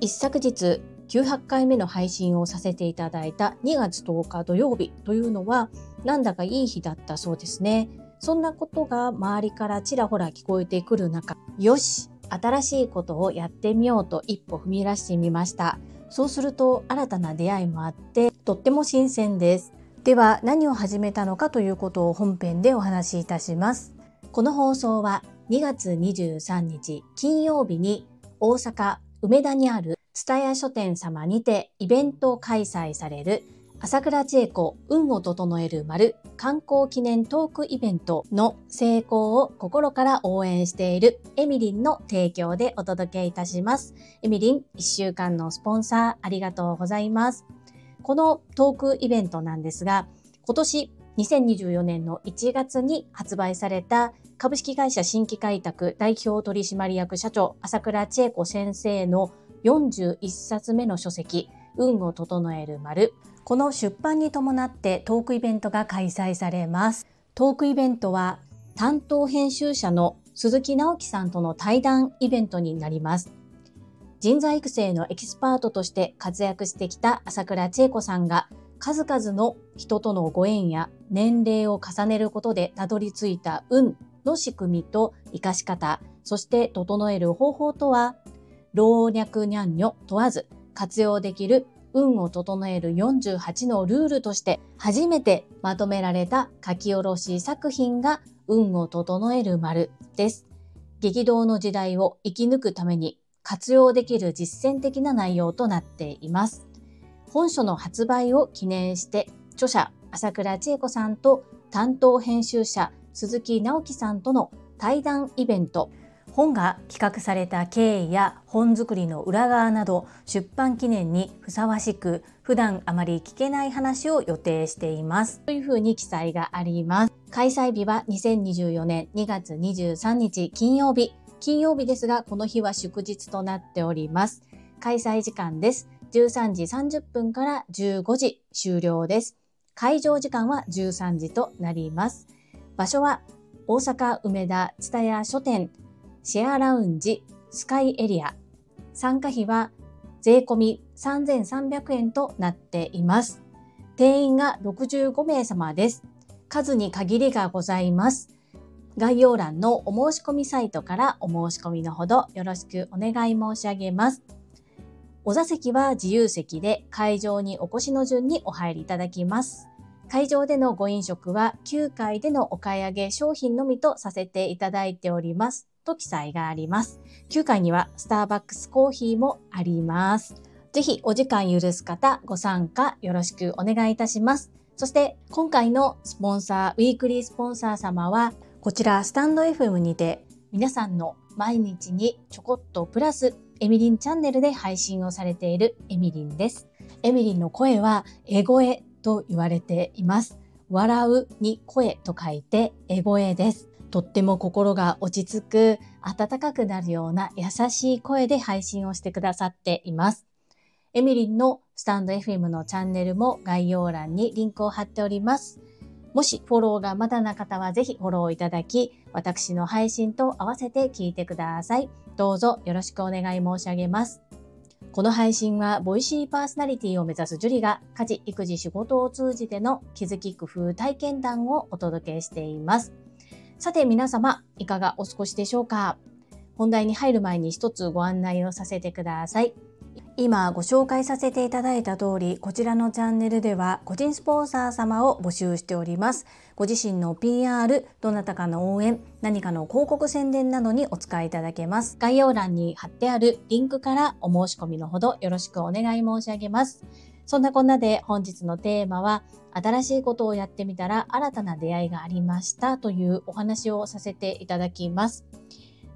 一昨日900回目の配信をさせていただいた2月10日土曜日というのはなんだかいい日だったそうですね。そんなことが周りからちらほら聞こえてくる中、よし新しいことをやってみようと一歩踏み出してみました。そうすると新たな出会いもあってとっても新鮮です。では何を始めたのかということを本編でお話しいたします。この放送は2月23日金曜日に大阪梅田にある蔦屋書店様にてイベント開催される朝倉千恵子運を整える丸観光記念トークイベントの成功を心から応援しているエミリンの提供でお届けいたします。エミリン1週間のスポンサーありがとうございます。このトークイベントなんですが、今年2024年の1月に発売された株式会社新規開拓代表取締役社長朝倉千恵子先生の41冊目の書籍、運を整える丸。この出版に伴ってトークイベントが開催されます。トークイベントは担当編集者の鈴木直樹さんとの対談イベントになります。人材育成のエキスパートとして活躍してきた朝倉千恵子さんが数々の人とのご縁や年齢を重ねることでたどり着いた運の仕組みと活かし方、そして整える方法とは老若男女問わず活用できる運を整える48のルールとして初めてまとめられた書き下ろし作品が運を整える丸です。激動の時代を生き抜くために活用できる実践的な内容となっています。本書の発売を記念して著者朝倉千恵子さんと担当編集者鈴木直樹さんとの対談イベント。本が企画された経緯や本作りの裏側など出版記念にふさわしく普段あまり聞けない話を予定しています。というふうに記載があります。開催日は2024年2月23日金曜日。金曜日ですがこの日は祝日となっております。開催時間です。13時30分から15時終了です会場時間は13時となります場所は大阪梅田蔦屋書店シェアラウンジスカイエリア。参加費は税込み3300円となっています。定員が65名様です。数に限りがございます。概要欄のお申し込みサイトからお申し込みのほどよろしくお願い申し上げます。お座席は自由席で会場にお越しの順にお入りいただきます。会場でのご飲食は9階でのお買い上げ商品のみとさせていただいております。と記載があります。9階にはスターバックスコーヒーもあります。ぜひお時間許す方ご参加よろしくお願いいたします。そして今回のスポンサー、ウィークリースポンサー様はこちらスタンド FM にて皆さんの毎日にちょこっとプラスエミリンチャンネルで配信をされているエミリンです。エミリンの声はエ声と言われています。笑うに声と書いてエ声です。とっても心が落ち着く、温かくなるような優しい声で配信をしてくださっています。エミリンのスタンド FM のチャンネルも概要欄にリンクを貼っております。もしフォローがまだな方はぜひフォローいただき、私の配信と合わせて聞いてください。どうぞよろしくお願い申し上げます。この配信は、ボイシーパーソナリティを目指すジュリが、家事、育児、仕事を通じての気づき、工夫、体験談をお届けしています。さて皆様、いかがお過ごしでしょうか？本題に入る前に一つご案内をさせてください。今ご紹介させていただいた通り、こちらのチャンネルでは個人スポンサー様を募集しております。ご自身の PR、どなたかの応援、何かの広告宣伝などにお使いいただけます。概要欄に貼ってあるリンクからお申し込みのほどよろしくお願い申し上げます。そんなこんなで本日のテーマは新しいことをやってみたら新たな出会いがありましたというお話をさせていただきます。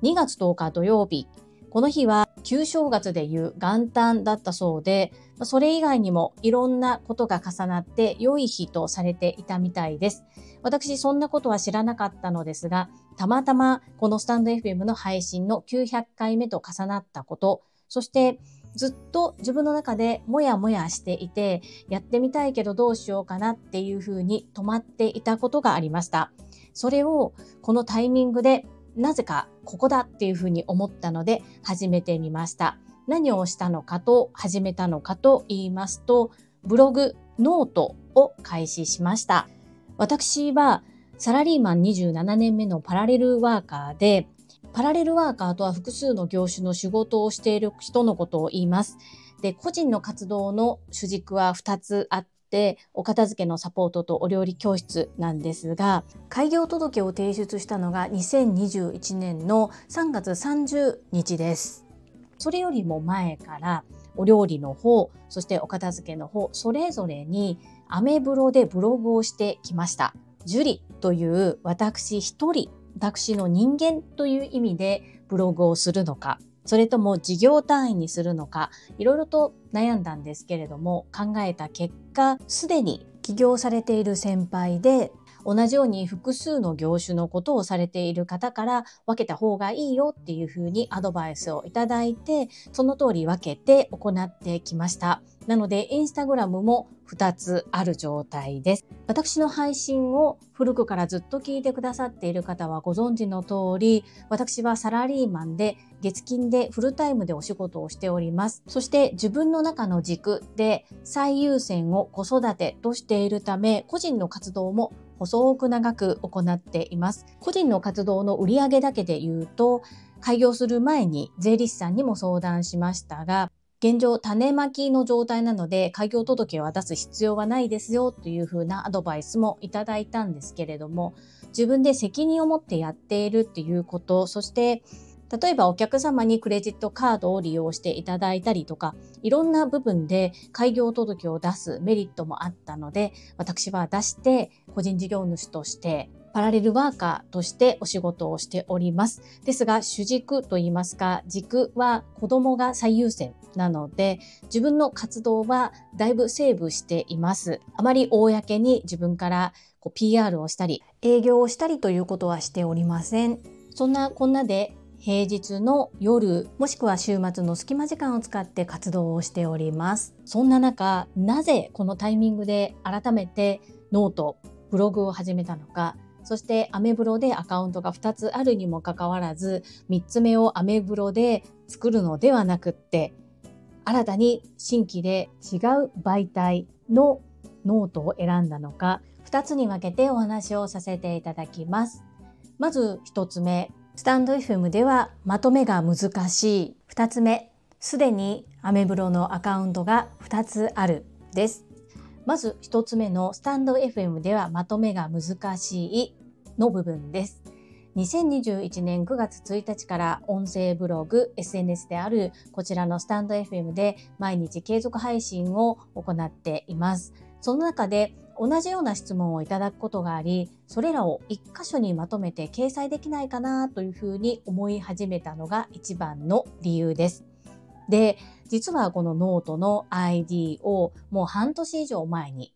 2月10日土曜日、この日は旧正月でいう元旦だったそうで、それ以外にもいろんなことが重なって良い日とされていたみたいです。私そんなことは知らなかったのですが、たまたまこのスタンド FM の配信の900回目と重なったこと、そしてずっと自分の中でもやもやしていて、やってみたいけどどうしようかなっていうふうに止まっていたことがありました。それをこのタイミングでなぜかここだっていうふうに思ったので始めてみました。何をしたのかと始めたのかと言いますと、ブログ、ノートを開始しました。私はサラリーマン27年目のパラレルワーカーで、パラレルワーカーとは複数の業種の仕事をしている人のことを言います。で、個人の活動の主軸は2つあって、お片付けのサポートとお料理教室なんですが、開業届を提出したのが2021年の3月30日です。それよりも前からお料理の方、そしてお片付けの方、それぞれにアメブロでブログをしてきました。ジュリという私一人、私の人間という意味でブログをするのか、それとも事業単位にするのか、いろいろと悩んだんですけれども、考えた結果、すでに起業されている先輩で、同じように複数の業種のことをされている方から分けた方がいいよっていうふうにアドバイスをいただいて、その通り分けて行ってきました。なので、インスタグラムも2つある状態です。私の配信を古くからずっと聞いてくださっている方はご存知の通り、私はサラリーマンで月金でフルタイムでお仕事をしております。そして自分の中の軸で最優先を子育てとしているため、個人の活動も細く長く行っています。個人の活動の売上だけで言うと、開業する前に税理士さんにも相談しましたが、現状種まきの状態なので開業届を出す必要はないですよというふうなアドバイスもいただいたんですけれども自分で責任を持ってやっているっていうことそして例えばお客様にクレジットカードを利用していただいたりとかいろんな部分で開業届を出すメリットもあったので私は出して個人事業主としてパラレルワーカーとしてお仕事をしております。ですが、主軸といいますか、軸は子供が最優先なので、自分の活動はだいぶセーブしています。あまり公に自分からこう PR をしたり、営業をしたりということはしておりません。そんなこんなで平日の夜もしくは週末の隙間時間を使って活動をしております。そんな中、なぜこのタイミングで改めてノート、ブログを始めたのか、そしてアメブロでアカウントが2つあるにもかかわらず、3つ目をアメブロで作るのではなくって、新たに新規で違う媒体のノートを選んだのか、2つに分けてお話をさせていただきます。まず1つ目、スタンド FM ではまとめが難しい。2つ目、すでにアメブロのアカウントが2つあるです。まず1つ目のスタンド FM ではまとめが難しいの部分です。2021年9月1日から音声ブログ、SNS であるこちらのスタンド FM で毎日継続配信を行っています。その中で同じような質問をいただくことがあり、それらを一箇所にまとめて掲載できないかなというふうに思い始めたのが一番の理由です。で、実はこのノートの ID をもう半年以上前に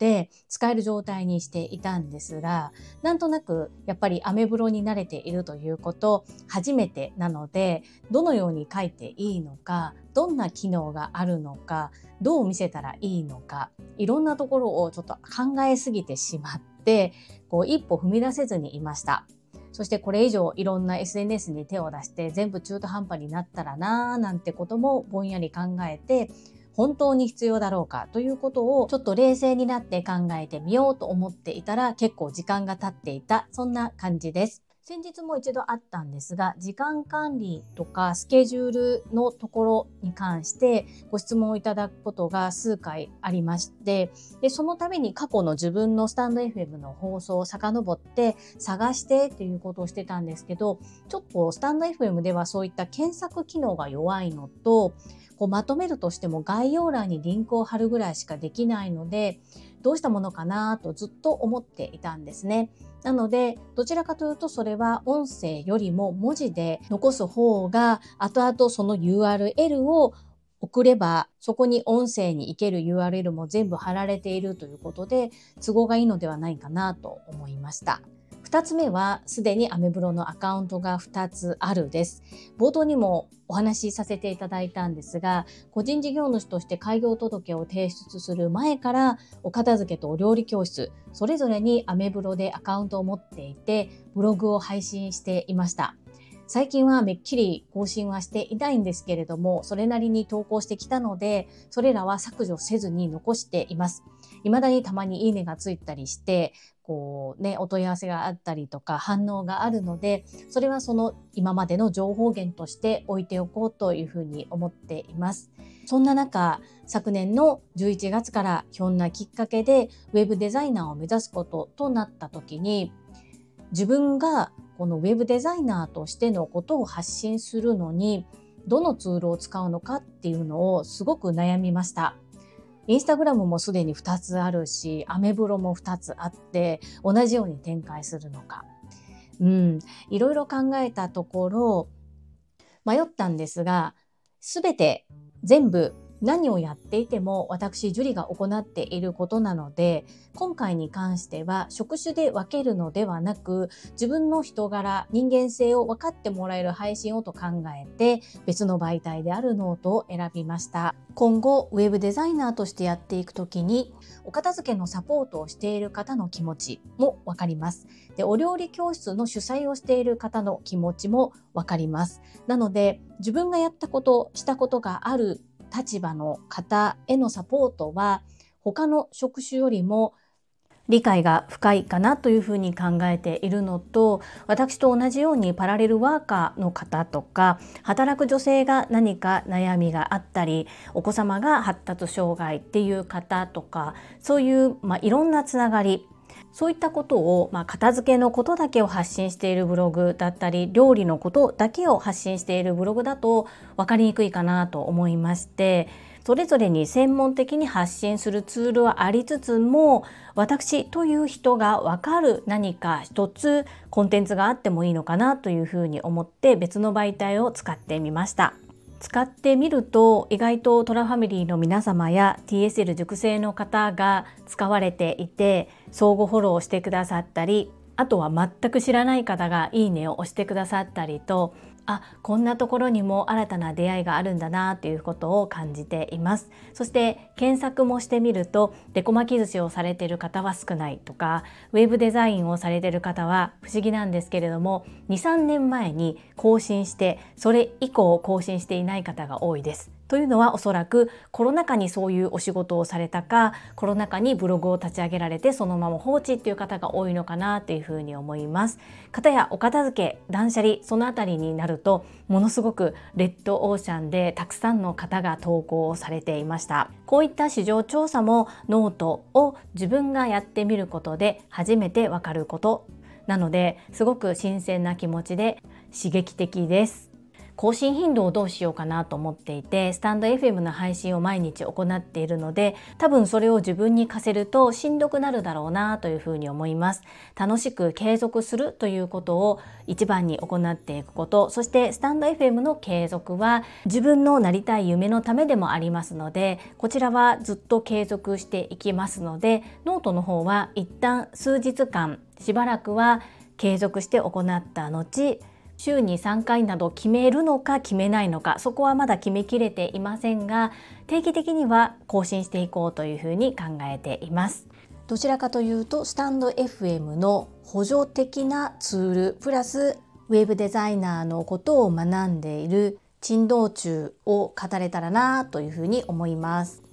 って使える状態にしていたんですが、なんとなくやっぱりアメブロに慣れているということ、初めてなので、どのように書いていいのか、どんな機能があるのか、どう見せたらいいのか、いろんなところをちょっと考えすぎてしまって、こう一歩踏み出せずにいました。そしてこれ以上いろんな SNS に手を出して全部中途半端になったらなーなんてこともぼんやり考えて本当に必要だろうかということをちょっと冷静になって考えてみようと思っていたら結構時間が経っていたそんな感じです。先日も一度あったんですが、時間管理とかスケジュールのところに関してご質問をいただくことが数回ありまして、でそのために過去の自分のスタンド FM の放送を遡って探してっていうことをしてたんですけど、ちょっとスタンド FM ではそういった検索機能が弱いのと、こうまとめるとしても概要欄にリンクを貼るぐらいしかできないので、どうしたものかなとずっと思っていたんですね。なので、どちらかというとそれは音声よりも文字で残す方が、後々その URL を送ればそこに音声に行ける URL も全部貼られているということで都合がいいのではないかなと思いました。2つ目はすでにアメブロのアカウントが2つあるです。冒頭にもお話しさせていただいたんですが、個人事業主として開業届を提出する前からお片付けとお料理教室、それぞれにアメブロでアカウントを持っていて、ブログを配信していました。最近はめっきり更新はしていないんですけれども、それなりに投稿してきたので、それらは削除せずに残しています。未だにたまにいいねがついたりして、こうね、お問い合わせがあったりとか反応があるので、それはその今までの情報源として置いておこうというふうに思っています。そんな中、昨年の11月からひょんなきっかけでウェブデザイナーを目指すこととなった時に、自分がこのウェブデザイナーとしてのことを発信するのにどのツールを使うのかっていうのをすごく悩みました。インスタグラムもすでに2つあるし、アメブロも2つあって、同じように展開するのか。うん、いろいろ考えたところ、迷ったんですが、すべて全部何をやっていても私樹里が行っていることなので今回に関しては職種で分けるのではなく自分の人柄人間性を分かってもらえる配信をと考えて別の媒体であるノートを選びました。今後ウェブデザイナーとしてやっていくときにお片付けのサポートをしている方の気持ちも分かります。でお料理教室の主催をしている方の気持ちも分かります。なので自分がやったことしたことがある立場の方へのサポートは他の職種よりも理解が深いかなというふうに考えているのと私と同じようにパラレルワーカーの方とか働く女性が何か悩みがあったりお子様が発達障害っていう方とかそういう、まあ、いろんなつながりそういったことを、まあ、片付けのことだけを発信しているブログだったり料理のことだけを発信しているブログだと分かりにくいかなと思いましてそれぞれに専門的に発信するツールはありつつも私という人が分かる何か一つコンテンツがあってもいいのかなというふうに思って別の媒体を使ってみました。使ってみると意外とトラファミリーの皆様や TSL 熟成の方が使われていて相互フォローしてくださったりあとは全く知らない方がいいねを押してくださったりとあこんなところにも新たな出会いがあるんだなということを感じています。そして検索もしてみるとデコ巻き寿司をされている方は少ないとかウェブデザインをされている方は不思議なんですけれども2、3年前に更新してそれ以降更新していない方が多いです。というのはおそらくコロナ禍にそういうお仕事をされたかコロナ禍にブログを立ち上げられてそのまま放置っていう方が多いのかなというふうに思います。方やお片付け断捨離そのあたりになるとものすごくレッドオーシャンでたくさんの方が投稿をされていました。こういった市場調査もノートを自分がやってみることで初めてわかることなのですごく新鮮な気持ちで刺激的です。更新頻度をどうしようかなと思っていてスタンド FM の配信を毎日行っているので多分それを自分に課せるとしんどくなるだろうなというふうに思います。楽しく継続するということを一番に行っていくこと。そしてスタンド FM の継続は自分のなりたい夢のためでもありますのでこちらはずっと継続していきますのでノートの方は一旦数日間しばらくは継続して行った後週に3回など決めるのか決めないのかそこはまだ決めきれていませんが定期的には更新していこうというふうに考えています。どちらかというとスタンド FM の補助的なツールプラスウェブデザイナーのことを学んでいる珍道中を語れたらなというふうに思います。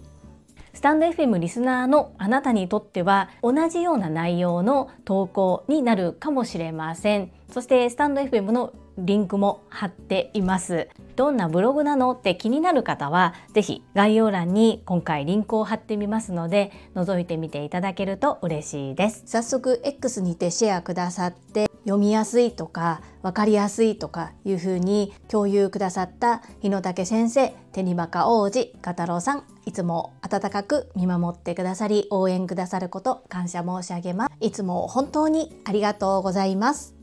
スタンド FM リスナーのあなたにとっては同じような内容の投稿になるかもしれません。そしてスタンド FM のリンクも貼っています。どんなブログなのって気になる方は是非概要欄に今回リンクを貼ってみますので覗いてみていただけると嬉しいです。早速 X にてシェアくださって読みやすいとか分かりやすいとかいうふうに共有くださった日野武先生手にバカ王子ガタロウさんつも温かく見守ってくださり応援くださること感謝申し上げます。いつも本当にありがとうございます。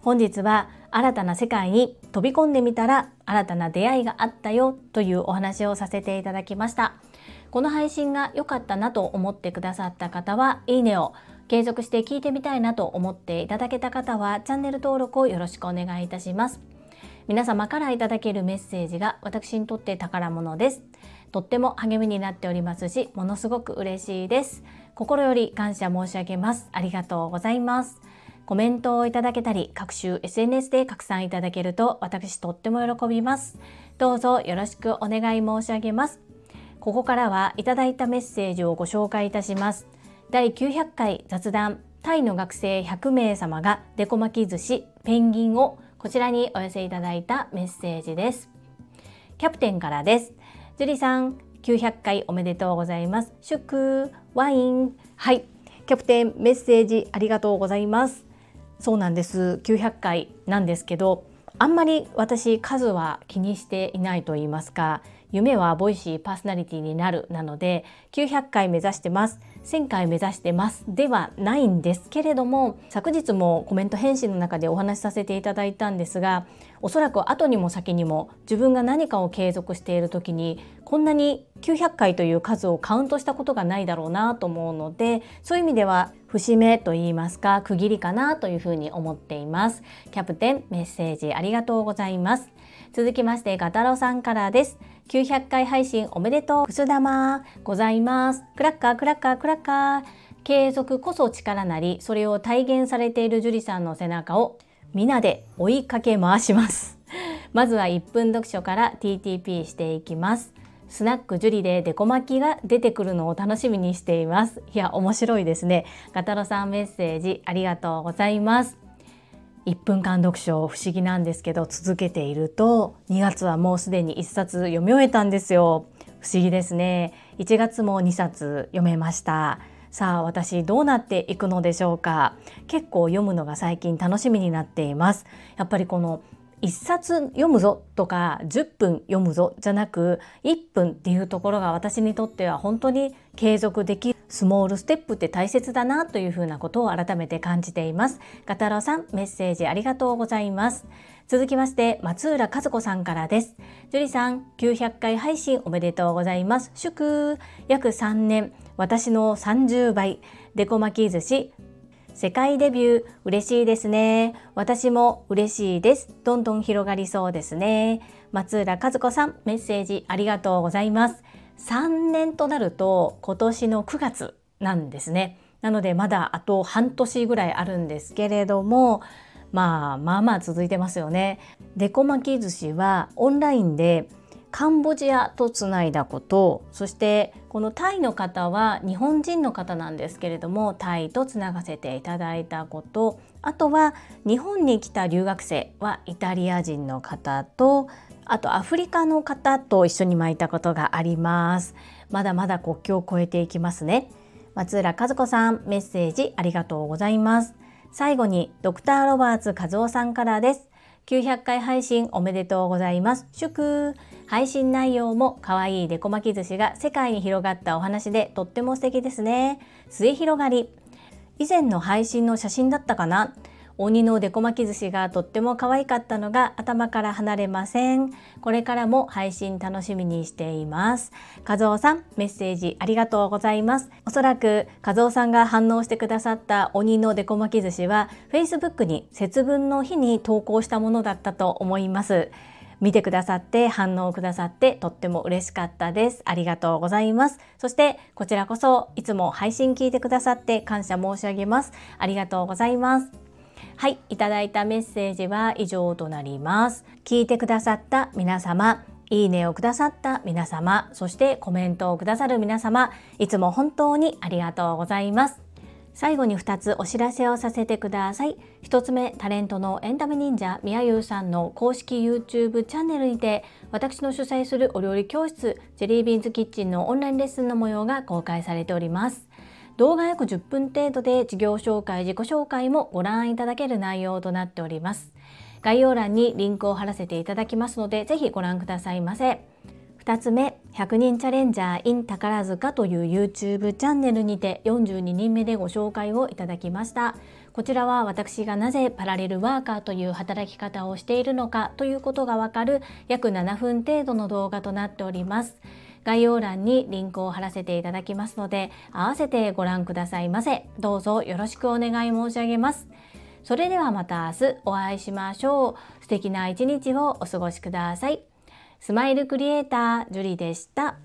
本日は新たな世界に飛び込んでみたら新たな出会いがあったよというお話をさせていただきました。この配信が良かったなと思ってくださった方はいいねを継続して聞いてみたいなと思っていただけた方はチャンネル登録をよろしくお願いいたします。皆様からいただけるメッセージが私にとって宝物です。とっても励みになっておりますしものすごく嬉しいです。心より感謝申し上げます。ありがとうございます。コメントをいただけたり各種 SNS で拡散いただけると私とっても喜びます。どうぞよろしくお願い申し上げます。ここからはいただいたメッセージをご紹介いたします。第900回雑談タイの学生100名様がデコ巻き寿司ペンギンをこちらにお寄せいただいたメッセージです。キャプテンからです。ジュリさん900回おめでとうございます。祝ワイン。はい。キャプテンメッセージありがとうございます。そうなんです。900回なんですけどあんまり私数は気にしていないと言いますか夢はボイシーパーソナリティになるなので900回目指してます。1000回目指してます。ではないんですけれども昨日もコメント返信の中でお話しさせていただいたんですがおそらく後にも先にも自分が何かを継続している時にこんなに900回という数をカウントしたことがないだろうなと思うのでそういう意味では節目と言いますか区切りかなというふうに思っています。キャプテンメッセージありがとうございます。続きましてガタロさんからです。900回配信おめでとうくす玉。ございます。クラッカークラッカークラッカー。継続こそ力なりそれを体現されている樹里さんの背中を皆で追いかけ回します。まずは1分読書から TTP していきます。スナックジュリでデコ巻きが出てくるのを楽しみにしています。いや面白いですね。ガタロさんメッセージありがとうございます。1分間読書不思議なんですけど続けていると2月はもうすでに1冊読み終えたんですよ。不思議ですね。1月も2冊読めました。さあ私どうなっていくのでしょうか。結構読むのが最近楽しみになっています。やっぱりこの1冊読むぞとか10分読むぞじゃなく1分っていうところが私にとっては本当に継続できるスモールステップって大切だなというふうなことを改めて感じています。ガタロさんメッセージありがとうございます。続きまして松浦和子さんからです。樹里さん900回配信おめでとうございます。祝約3年私の30倍デコ巻き寿司世界デビュー嬉しいですね。私も嬉しいです。どんどん広がりそうですね。松浦和子さん、メッセージありがとうございます。3年となると今年の9月なんですね。なのでまだあと半年ぐらいあるんですけれども、まあまあまあ続いてますよね。デコ巻き寿司はオンラインでカンボジアとつないだことそしてこのタイの方は日本人の方なんですけれどもタイとつながせていただいたこと。あとは日本に来た留学生はイタリア人の方とあとアフリカの方と一緒に巻いたことがあります。まだまだ国境を越えていきますね。松浦和子さんメッセージありがとうございます。最後にドクターロバーツ和夫さんからです。900回配信おめでとうございます祝配信内容も可愛いデコ巻き寿司が世界に広がったお話でとっても素敵ですね。末広がり。以前の配信の写真だったかな？鬼のデコ巻き寿司がとっても可愛かったのが頭から離れません。これからも配信楽しみにしています。和夫さん、メッセージありがとうございます。おそらく和夫さんが反応してくださった鬼のデコ巻き寿司は Facebook に節分の日に投稿したものだったと思います。見てくださって反応くださってとっても嬉しかったです。ありがとうございます。そしてこちらこそいつも配信聞いてくださって感謝申し上げます。ありがとうございます。はい、いただいたメッセージは以上となります。聞いてくださった皆様、いいねをくださった皆様、そしてコメントをくださる皆様、いつも本当にありがとうございます。最後に2つお知らせをさせてください。1つ目、タレントのエンタメ忍者みやゆうさんの公式 YouTube チャンネルにて、私の主催するお料理教室、ジェリービーンズキッチンのオンラインレッスンの模様が公開されております。動画約10分程度で事業紹介、自己紹介もご覧いただける内容となっております。概要欄にリンクを貼らせていただきますので、ぜひご覧くださいませ。2つ目100人チャレンジャー in 宝塚という YouTube チャンネルにて42人目でご紹介をいただきましたこちらは私がなぜパラレルワーカーという働き方をしているのかということがわかる約7分程度の動画となっております。概要欄にリンクを貼らせていただきますので、合わせてご覧くださいませ。どうぞよろしくお願い申し上げます。それではまた明日お会いしましょう。素敵な一日をお過ごしください。スマイルクリエイター、ジュリでした。